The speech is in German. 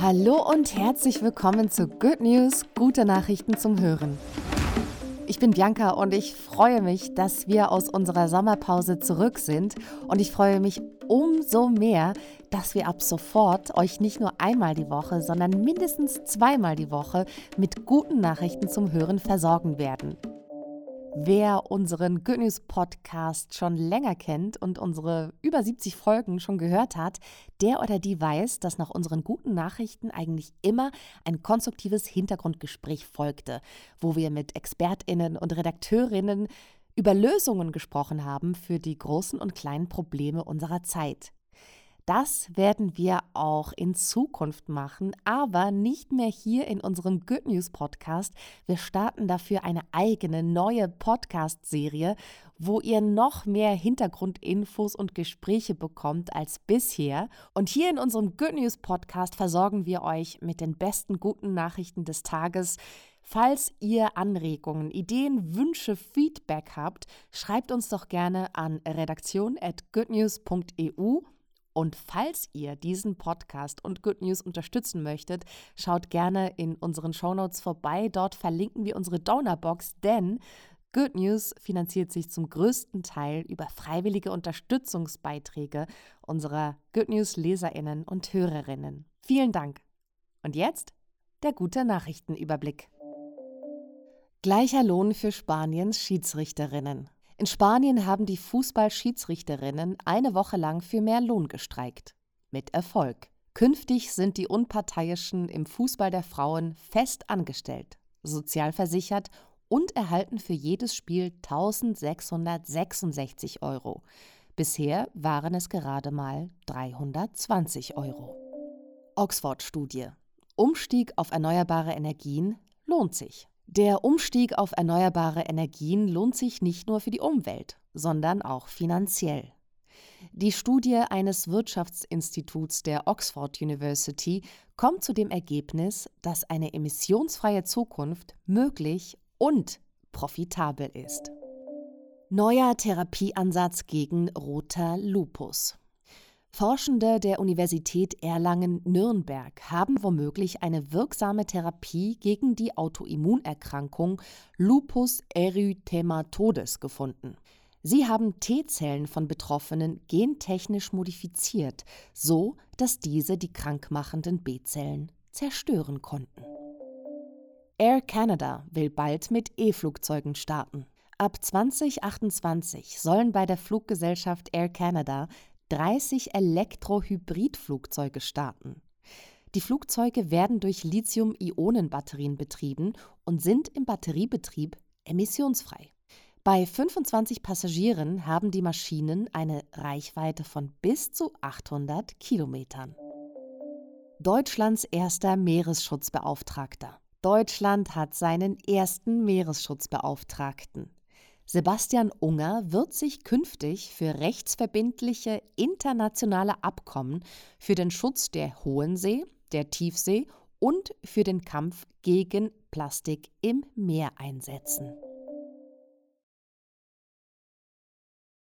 Hallo und herzlich willkommen zu Good News, gute Nachrichten zum Hören. Ich bin Bianca und ich freue mich, dass wir aus unserer Sommerpause zurück sind und ich freue mich umso mehr, dass wir ab sofort euch nicht nur einmal die Woche, sondern mindestens zweimal die Woche mit guten Nachrichten zum Hören versorgen werden. Wer unseren Good News Podcast schon länger kennt und unsere über 70 Folgen schon gehört hat, der oder die weiß, dass nach unseren guten Nachrichten eigentlich immer ein konstruktives Hintergrundgespräch folgte, wo wir mit Expertinnen und Redakteurinnen über Lösungen gesprochen haben für die großen und kleinen Probleme unserer Zeit. Das werden wir auch in Zukunft machen, aber nicht mehr hier in unserem Good News Podcast. Wir starten dafür eine eigene neue Podcast-Serie, wo ihr noch mehr Hintergrundinfos und Gespräche bekommt als bisher. Und hier in unserem Good News Podcast versorgen wir euch mit den besten guten Nachrichten des Tages. Falls ihr Anregungen, Ideen, Wünsche, Feedback habt, schreibt uns doch gerne an redaktion@goodnews.eu und falls ihr diesen Podcast und Good News unterstützen möchtet, schaut gerne in unseren Shownotes vorbei. Dort verlinken wir unsere Donorbox, denn Good News finanziert sich zum größten Teil über freiwillige Unterstützungsbeiträge unserer Good News Leserinnen und Hörerinnen. Vielen Dank. Und jetzt der gute Nachrichtenüberblick. Gleicher Lohn für Spaniens Schiedsrichterinnen. In Spanien haben die Fußballschiedsrichterinnen eine Woche lang für mehr Lohn gestreikt. Mit Erfolg. Künftig sind die Unparteiischen im Fußball der Frauen fest angestellt, sozialversichert und erhalten für jedes Spiel 1666 Euro. Bisher waren es gerade mal 320 Euro. Oxford-Studie. Umstieg auf erneuerbare Energien lohnt sich. Der Umstieg auf erneuerbare Energien lohnt sich nicht nur für die Umwelt, sondern auch finanziell. Die Studie eines Wirtschaftsinstituts der Oxford University kommt zu dem Ergebnis, dass eine emissionsfreie Zukunft möglich und profitabel ist. Neuer Therapieansatz gegen roter Lupus. Forschende der Universität Erlangen-Nürnberg haben womöglich eine wirksame Therapie gegen die Autoimmunerkrankung Lupus erythematodes gefunden. Sie haben T-Zellen von Betroffenen gentechnisch modifiziert, so dass diese die krankmachenden B-Zellen zerstören konnten. Air Canada will bald mit E-Flugzeugen starten. Ab 2028 sollen bei der Fluggesellschaft Air Canada 30 Elektrohybridflugzeuge starten. Die Flugzeuge werden durch Lithium-Ionen-Batterien betrieben und sind im Batteriebetrieb emissionsfrei. Bei 25 Passagieren haben die Maschinen eine Reichweite von bis zu 800 Kilometern. Deutschlands erster Meeresschutzbeauftragter. Deutschland hat seinen ersten Meeresschutzbeauftragten. Sebastian Unger wird sich künftig für rechtsverbindliche internationale Abkommen für den Schutz der Hohen See, der Tiefsee und für den Kampf gegen Plastik im Meer einsetzen.